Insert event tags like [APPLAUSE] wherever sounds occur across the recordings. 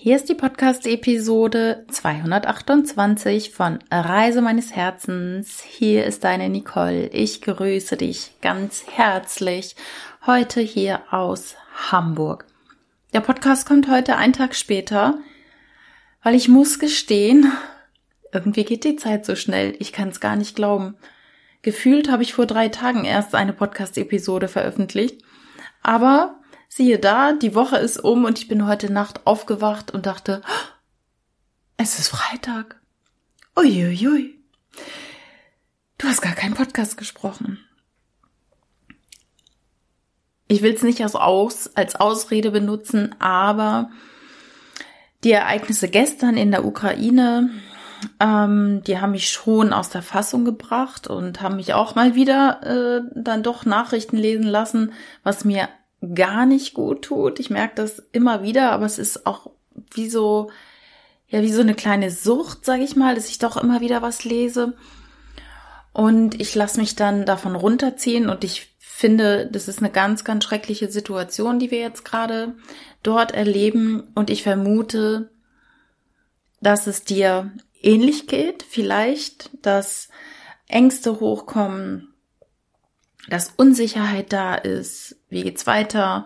Hier ist die Podcast-Episode 228 von Reise meines Herzens. Hier ist deine Nicole. Ich grüße dich ganz herzlich heute hier aus Hamburg. Der Podcast kommt heute einen Tag später, weil ich muss gestehen, irgendwie geht die Zeit so schnell. Ich kann es gar nicht glauben. Gefühlt habe ich vor drei Tagen erst eine Podcast-Episode veröffentlicht. Aber Siehe da, die Woche ist um und ich bin heute Nacht aufgewacht und dachte, es ist Freitag. Uiuiui. Du hast gar keinen Podcast gesprochen. Ich will es nicht als, Aus, als Ausrede benutzen, aber die Ereignisse gestern in der Ukraine, ähm, die haben mich schon aus der Fassung gebracht und haben mich auch mal wieder äh, dann doch Nachrichten lesen lassen, was mir gar nicht gut tut. Ich merke das immer wieder, aber es ist auch wie so, ja, wie so eine kleine Sucht, sage ich mal, dass ich doch immer wieder was lese. Und ich lasse mich dann davon runterziehen und ich finde, das ist eine ganz, ganz schreckliche Situation, die wir jetzt gerade dort erleben. Und ich vermute, dass es dir ähnlich geht, vielleicht, dass Ängste hochkommen, dass Unsicherheit da ist, wie geht's weiter?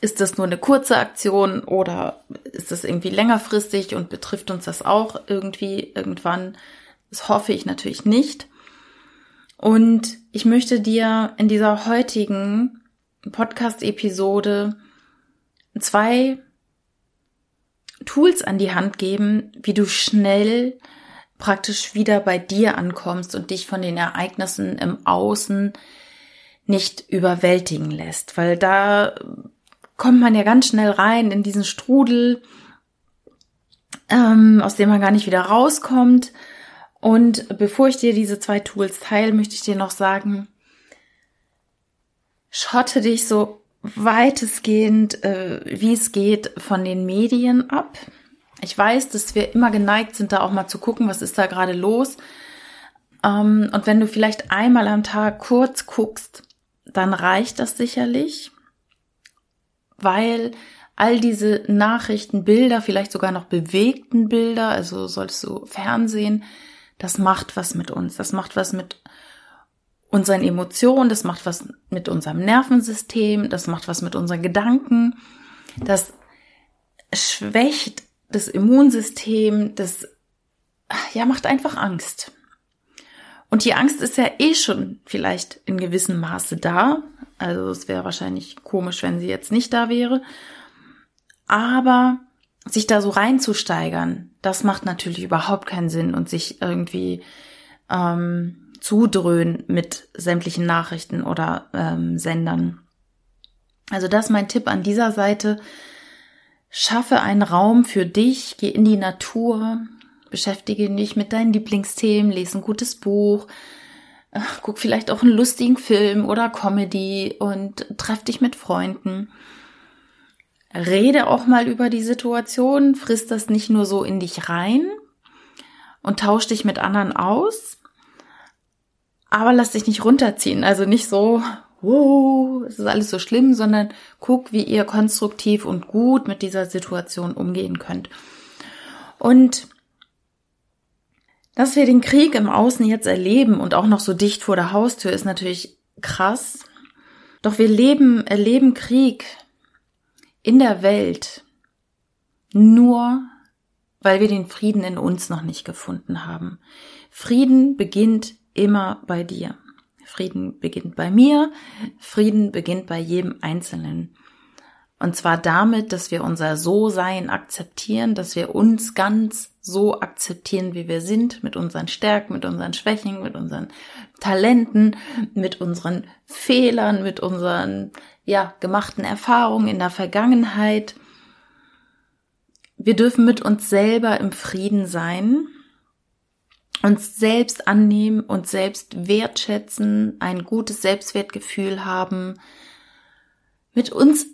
Ist das nur eine kurze Aktion oder ist das irgendwie längerfristig und betrifft uns das auch irgendwie irgendwann? Das hoffe ich natürlich nicht. Und ich möchte dir in dieser heutigen Podcast-Episode zwei Tools an die Hand geben, wie du schnell praktisch wieder bei dir ankommst und dich von den Ereignissen im Außen nicht überwältigen lässt, weil da kommt man ja ganz schnell rein in diesen Strudel, ähm, aus dem man gar nicht wieder rauskommt. Und bevor ich dir diese zwei Tools teile, möchte ich dir noch sagen, schotte dich so weitestgehend, äh, wie es geht, von den Medien ab. Ich weiß, dass wir immer geneigt sind, da auch mal zu gucken, was ist da gerade los. Ähm, und wenn du vielleicht einmal am Tag kurz guckst, dann reicht das sicherlich, weil all diese Nachrichten, Bilder, vielleicht sogar noch bewegten Bilder, also solltest du Fernsehen, das macht was mit uns, das macht was mit unseren Emotionen, das macht was mit unserem Nervensystem, das macht was mit unseren Gedanken, das schwächt das Immunsystem, das ja macht einfach Angst. Und die Angst ist ja eh schon vielleicht in gewissem Maße da. Also es wäre wahrscheinlich komisch, wenn sie jetzt nicht da wäre. Aber sich da so reinzusteigern, das macht natürlich überhaupt keinen Sinn und sich irgendwie ähm, zudröhnen mit sämtlichen Nachrichten oder ähm, Sendern. Also das ist mein Tipp an dieser Seite. Schaffe einen Raum für dich, geh in die Natur, Beschäftige dich mit deinen Lieblingsthemen, lese ein gutes Buch, äh, guck vielleicht auch einen lustigen Film oder Comedy und treff dich mit Freunden. Rede auch mal über die Situation, frisst das nicht nur so in dich rein und tausch dich mit anderen aus, aber lass dich nicht runterziehen. Also nicht so, wow, es ist alles so schlimm, sondern guck, wie ihr konstruktiv und gut mit dieser Situation umgehen könnt. Und dass wir den Krieg im Außen jetzt erleben und auch noch so dicht vor der Haustür ist natürlich krass. Doch wir leben, erleben Krieg in der Welt nur, weil wir den Frieden in uns noch nicht gefunden haben. Frieden beginnt immer bei dir. Frieden beginnt bei mir. Frieden beginnt bei jedem Einzelnen. Und zwar damit, dass wir unser So-Sein akzeptieren, dass wir uns ganz so akzeptieren, wie wir sind, mit unseren Stärken, mit unseren Schwächen, mit unseren Talenten, mit unseren Fehlern, mit unseren, ja, gemachten Erfahrungen in der Vergangenheit. Wir dürfen mit uns selber im Frieden sein, uns selbst annehmen, uns selbst wertschätzen, ein gutes Selbstwertgefühl haben, mit uns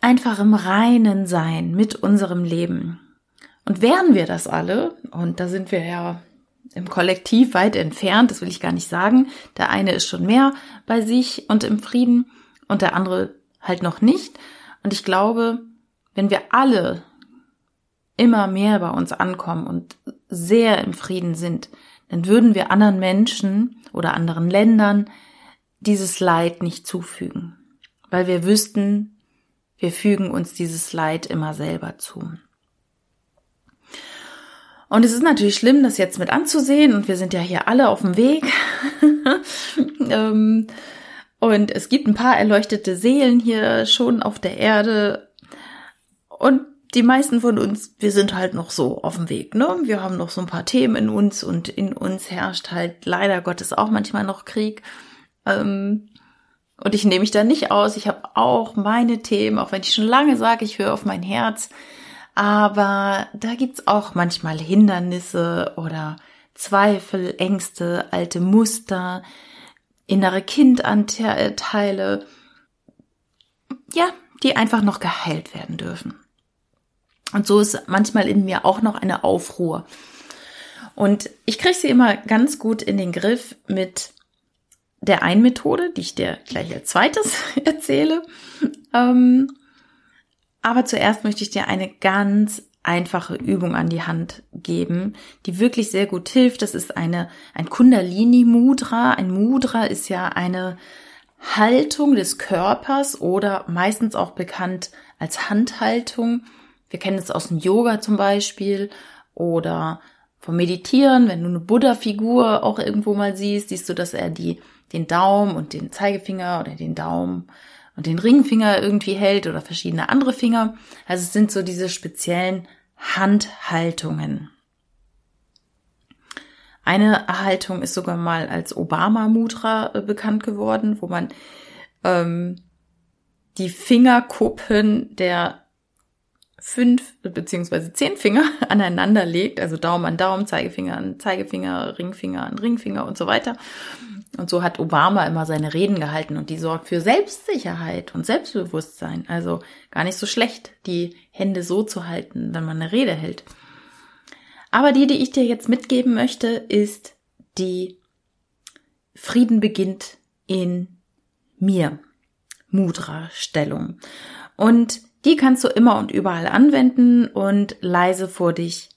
einfach im Reinen sein mit unserem Leben. Und wären wir das alle, und da sind wir ja im Kollektiv weit entfernt, das will ich gar nicht sagen, der eine ist schon mehr bei sich und im Frieden und der andere halt noch nicht. Und ich glaube, wenn wir alle immer mehr bei uns ankommen und sehr im Frieden sind, dann würden wir anderen Menschen oder anderen Ländern dieses Leid nicht zufügen, weil wir wüssten, wir fügen uns dieses Leid immer selber zu. Und es ist natürlich schlimm, das jetzt mit anzusehen und wir sind ja hier alle auf dem Weg. [LAUGHS] Ähm, und es gibt ein paar erleuchtete Seelen hier schon auf der Erde. Und die meisten von uns, wir sind halt noch so auf dem Weg, ne? Wir haben noch so ein paar Themen in uns und in uns herrscht halt leider Gottes auch manchmal noch Krieg. Ähm, und ich nehme mich da nicht aus. Ich habe auch meine Themen, auch wenn ich schon lange sage, ich höre auf mein Herz. Aber da gibt's auch manchmal Hindernisse oder Zweifel, Ängste, alte Muster, innere Kindanteile, ja, die einfach noch geheilt werden dürfen. Und so ist manchmal in mir auch noch eine Aufruhr. Und ich kriege sie immer ganz gut in den Griff mit der einen Methode, die ich dir gleich als zweites [LAUGHS] erzähle. Ähm, aber zuerst möchte ich dir eine ganz einfache Übung an die Hand geben, die wirklich sehr gut hilft. Das ist eine, ein Kundalini Mudra. Ein Mudra ist ja eine Haltung des Körpers oder meistens auch bekannt als Handhaltung. Wir kennen es aus dem Yoga zum Beispiel oder vom Meditieren. Wenn du eine Buddha-Figur auch irgendwo mal siehst, siehst du, dass er die, den Daumen und den Zeigefinger oder den Daumen und den Ringfinger irgendwie hält oder verschiedene andere Finger. Also es sind so diese speziellen Handhaltungen. Eine Haltung ist sogar mal als Obama Mudra äh, bekannt geworden, wo man ähm, die Fingerkuppen der fünf beziehungsweise zehn Finger [LAUGHS] aneinander legt, also Daumen an Daumen, Zeigefinger an Zeigefinger, Ringfinger an Ringfinger und so weiter. Und so hat Obama immer seine Reden gehalten und die sorgt für Selbstsicherheit und Selbstbewusstsein. Also gar nicht so schlecht, die Hände so zu halten, wenn man eine Rede hält. Aber die, die ich dir jetzt mitgeben möchte, ist die Frieden beginnt in mir. Mudra-Stellung. Und die kannst du immer und überall anwenden und leise vor dich,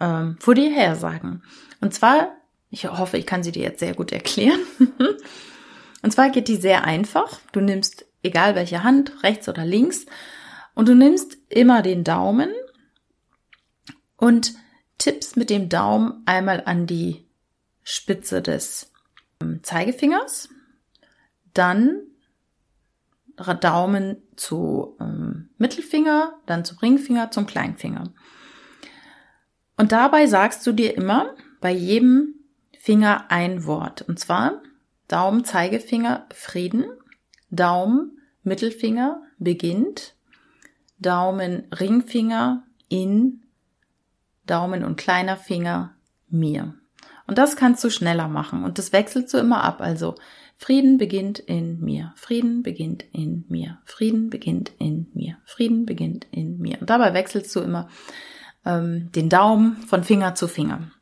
ähm, vor dir her sagen. Und zwar ich hoffe, ich kann sie dir jetzt sehr gut erklären. [LAUGHS] und zwar geht die sehr einfach. Du nimmst, egal welche Hand, rechts oder links, und du nimmst immer den Daumen und tippst mit dem Daumen einmal an die Spitze des ähm, Zeigefingers, dann Daumen zu ähm, Mittelfinger, dann zum Ringfinger, zum Kleinfinger. Und dabei sagst du dir immer bei jedem Finger ein Wort. Und zwar Daumen, Zeigefinger, Frieden. Daumen, Mittelfinger, beginnt. Daumen, Ringfinger, in. Daumen und kleiner Finger, mir. Und das kannst du schneller machen. Und das wechselst du immer ab. Also Frieden beginnt in mir. Frieden beginnt in mir. Frieden beginnt in mir. Frieden beginnt in mir. Und dabei wechselst du immer ähm, den Daumen von Finger zu Finger.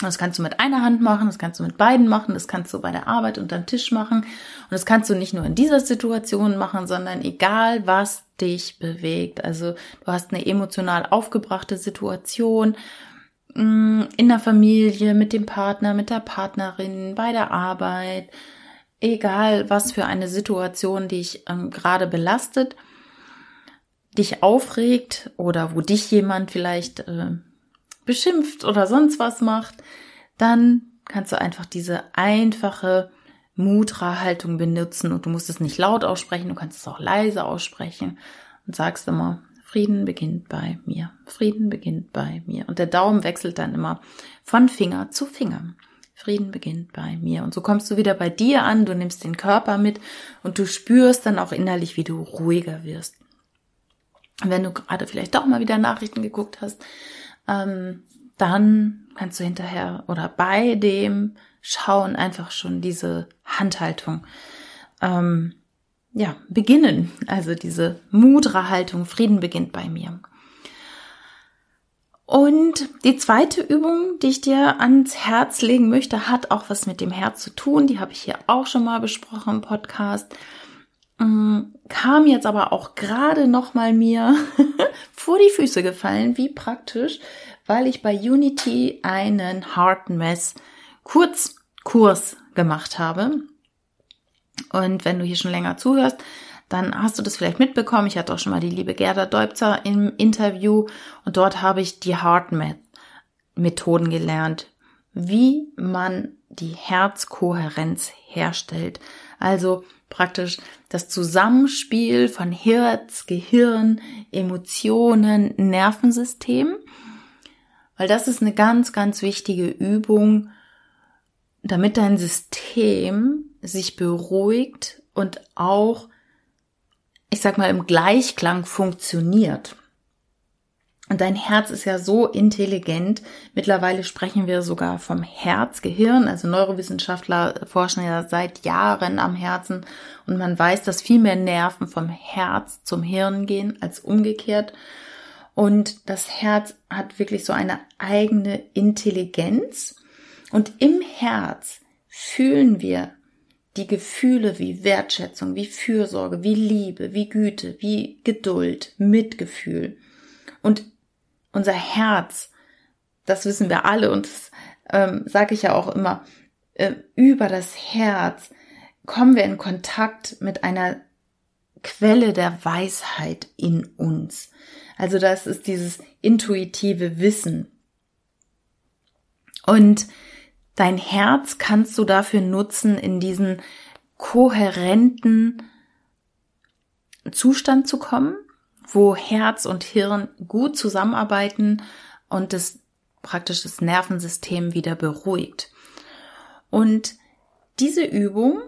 Das kannst du mit einer Hand machen, das kannst du mit beiden machen, das kannst du bei der Arbeit unterm Tisch machen. Und das kannst du nicht nur in dieser Situation machen, sondern egal was dich bewegt. Also du hast eine emotional aufgebrachte Situation in der Familie, mit dem Partner, mit der Partnerin, bei der Arbeit, egal was für eine Situation dich ähm, gerade belastet, dich aufregt oder wo dich jemand vielleicht äh, beschimpft oder sonst was macht, dann kannst du einfach diese einfache Mudra-Haltung benutzen und du musst es nicht laut aussprechen, du kannst es auch leise aussprechen und sagst immer, Frieden beginnt bei mir, Frieden beginnt bei mir. Und der Daumen wechselt dann immer von Finger zu Finger. Frieden beginnt bei mir. Und so kommst du wieder bei dir an, du nimmst den Körper mit und du spürst dann auch innerlich, wie du ruhiger wirst. Wenn du gerade vielleicht doch mal wieder Nachrichten geguckt hast, ähm, dann kannst du hinterher oder bei dem Schauen einfach schon diese Handhaltung ähm, ja beginnen. Also diese Mudra-Haltung, Frieden beginnt bei mir. Und die zweite Übung, die ich dir ans Herz legen möchte, hat auch was mit dem Herz zu tun. Die habe ich hier auch schon mal besprochen im Podcast. mm, kam jetzt aber auch gerade noch mal mir [LAUGHS] vor die Füße gefallen, wie praktisch, weil ich bei Unity einen Heart Mess Kurzkurs gemacht habe. Und wenn du hier schon länger zuhörst, dann hast du das vielleicht mitbekommen. Ich hatte auch schon mal die liebe Gerda Deubzer im Interview und dort habe ich die Heart Methoden gelernt, wie man die Herzkohärenz herstellt. Also praktisch das Zusammenspiel von Herz, Gehirn, Emotionen, Nervensystem. Weil das ist eine ganz, ganz wichtige Übung, damit dein System sich beruhigt und auch, ich sag mal, im Gleichklang funktioniert. Und dein Herz ist ja so intelligent. Mittlerweile sprechen wir sogar vom Herzgehirn. Also Neurowissenschaftler forschen ja seit Jahren am Herzen und man weiß, dass viel mehr Nerven vom Herz zum Hirn gehen als umgekehrt. Und das Herz hat wirklich so eine eigene Intelligenz. Und im Herz fühlen wir die Gefühle wie Wertschätzung, wie Fürsorge, wie Liebe, wie Güte, wie Geduld, Mitgefühl. Und unser Herz, das wissen wir alle und das ähm, sage ich ja auch immer, äh, über das Herz kommen wir in Kontakt mit einer Quelle der Weisheit in uns. Also das ist dieses intuitive Wissen. Und dein Herz kannst du dafür nutzen, in diesen kohärenten Zustand zu kommen, wo Herz und Hirn gut zusammenarbeiten und das praktisch das Nervensystem wieder beruhigt. Und diese Übung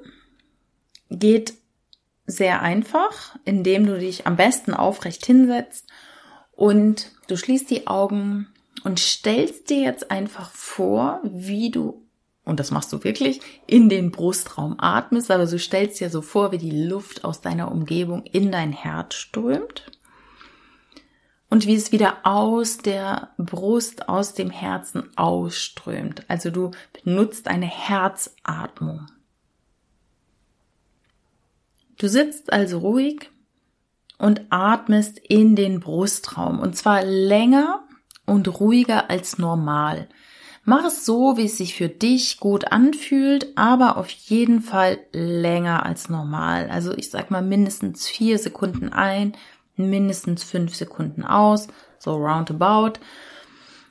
geht sehr einfach, indem du dich am besten aufrecht hinsetzt und du schließt die Augen und stellst dir jetzt einfach vor, wie du, und das machst du wirklich, in den Brustraum atmest, aber du stellst dir so vor, wie die Luft aus deiner Umgebung in dein Herz strömt und wie es wieder aus der Brust, aus dem Herzen ausströmt. Also du benutzt eine Herzatmung. Du sitzt also ruhig und atmest in den Brustraum und zwar länger und ruhiger als normal. Mach es so, wie es sich für dich gut anfühlt, aber auf jeden Fall länger als normal. Also ich sag mal mindestens vier Sekunden ein, mindestens fünf Sekunden aus, so roundabout.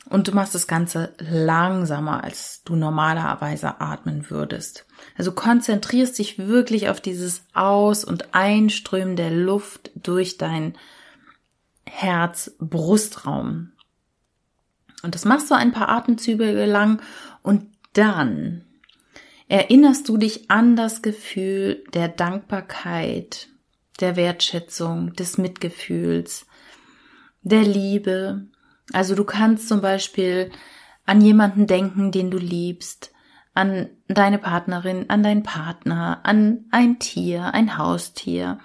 Und du machst das Ganze langsamer, als du normalerweise atmen würdest. Also konzentrierst dich wirklich auf dieses Aus- und Einströmen der Luft durch dein Herz-Brustraum. Und das machst du ein paar Atemzüge lang und dann erinnerst du dich an das Gefühl der Dankbarkeit, der Wertschätzung, des Mitgefühls, der Liebe. Also du kannst zum Beispiel an jemanden denken, den du liebst, an deine Partnerin, an deinen Partner, an ein Tier, ein Haustier,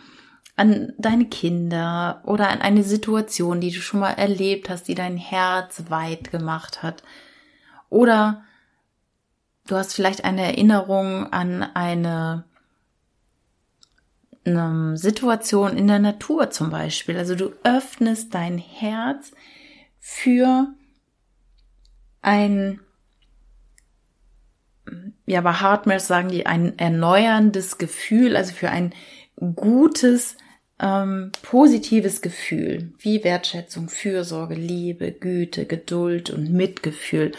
an deine Kinder oder an eine Situation, die du schon mal erlebt hast, die dein Herz weit gemacht hat. Oder du hast vielleicht eine Erinnerung an eine eine Situation in der Natur zum Beispiel. Also du öffnest dein Herz für ein, ja, bei Hardmares sagen die ein erneuerndes Gefühl, also für ein gutes, ähm, positives Gefühl, wie Wertschätzung, Fürsorge, Liebe, Güte, Geduld und Mitgefühl.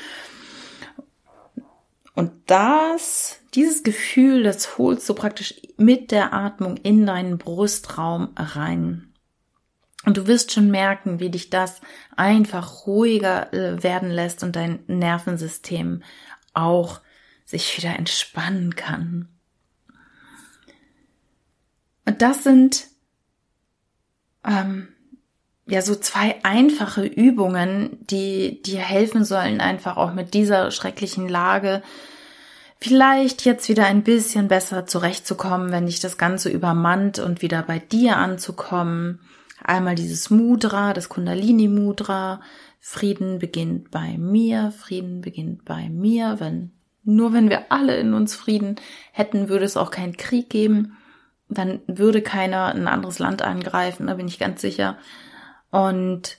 Und das, dieses Gefühl, das holst du praktisch mit der Atmung in deinen Brustraum rein. Und du wirst schon merken, wie dich das einfach ruhiger äh, werden lässt und dein Nervensystem auch sich wieder entspannen kann. Und das sind ähm, ja so zwei einfache Übungen, die dir helfen sollen, einfach auch mit dieser schrecklichen Lage vielleicht jetzt wieder ein bisschen besser zurechtzukommen, wenn dich das Ganze übermannt und wieder bei dir anzukommen. Einmal dieses Mudra, das Kundalini Mudra. Frieden beginnt bei mir, Frieden beginnt bei mir. Wenn, nur wenn wir alle in uns Frieden hätten, würde es auch keinen Krieg geben. Dann würde keiner ein anderes Land angreifen, da bin ich ganz sicher. Und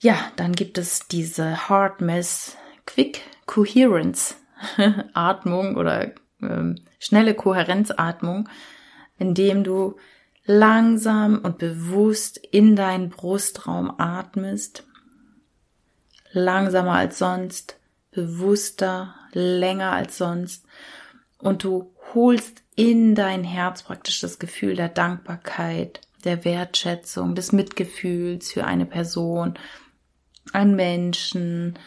ja, dann gibt es diese Heart Mass Quick Coherence [LAUGHS] Atmung oder ähm, schnelle Kohärenzatmung, indem du langsam und bewusst in deinen Brustraum atmest, langsamer als sonst, bewusster, länger als sonst und du holst in dein Herz praktisch das Gefühl der Dankbarkeit, der Wertschätzung, des Mitgefühls für eine Person, einen Menschen,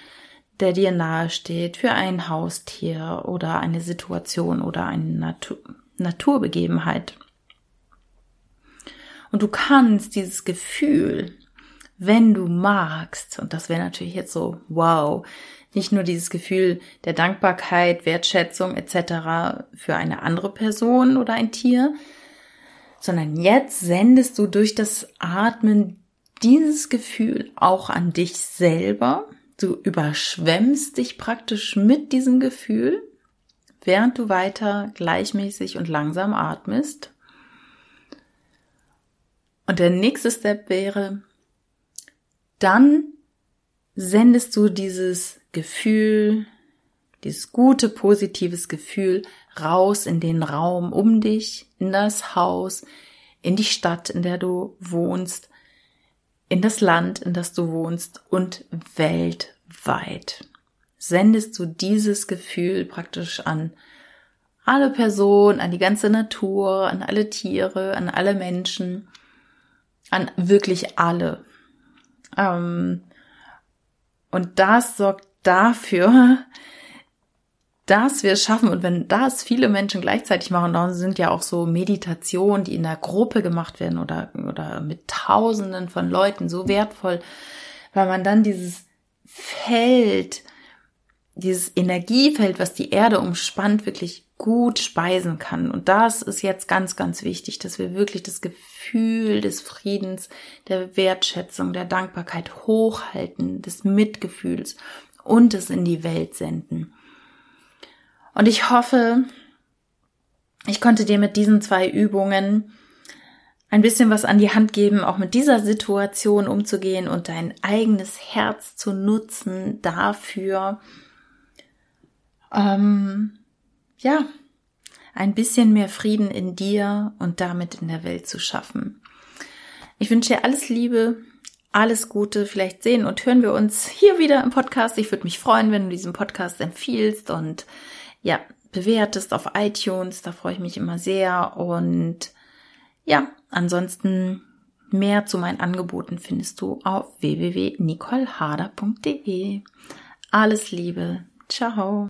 der dir nahesteht, für ein Haustier oder eine Situation oder eine Natur Naturbegebenheit. Und du kannst dieses Gefühl, wenn du magst, und das wäre natürlich jetzt so, wow, nicht nur dieses Gefühl der Dankbarkeit, Wertschätzung etc. für eine andere Person oder ein Tier, sondern jetzt sendest du durch das Atmen dieses Gefühl auch an dich selber. Du überschwemmst dich praktisch mit diesem Gefühl, während du weiter gleichmäßig und langsam atmest. Und der nächste Step wäre, dann sendest du dieses Gefühl, dieses gute, positives Gefühl raus in den Raum um dich, in das Haus, in die Stadt, in der du wohnst, in das Land, in das du wohnst und weltweit. Sendest du dieses Gefühl praktisch an alle Personen, an die ganze Natur, an alle Tiere, an alle Menschen, an wirklich alle. Ähm, und das sorgt dafür, dass wir es schaffen und wenn das viele Menschen gleichzeitig machen, dann sind ja auch so Meditationen, die in der Gruppe gemacht werden oder, oder mit Tausenden von Leuten so wertvoll, weil man dann dieses Feld, dieses Energiefeld, was die Erde umspannt, wirklich gut speisen kann. Und das ist jetzt ganz, ganz wichtig, dass wir wirklich das Gefühl des Friedens, der Wertschätzung, der Dankbarkeit hochhalten, des Mitgefühls und es in die Welt senden. Und ich hoffe, ich konnte dir mit diesen zwei Übungen ein bisschen was an die Hand geben, auch mit dieser Situation umzugehen und dein eigenes Herz zu nutzen dafür, ähm, ja, ein bisschen mehr Frieden in dir und damit in der Welt zu schaffen. Ich wünsche dir alles Liebe, alles Gute. Vielleicht sehen und hören wir uns hier wieder im Podcast. Ich würde mich freuen, wenn du diesen Podcast empfiehlst und ja, bewertest auf iTunes. Da freue ich mich immer sehr. Und ja, ansonsten mehr zu meinen Angeboten findest du auf www.nicolehader.de. Alles Liebe. Ciao.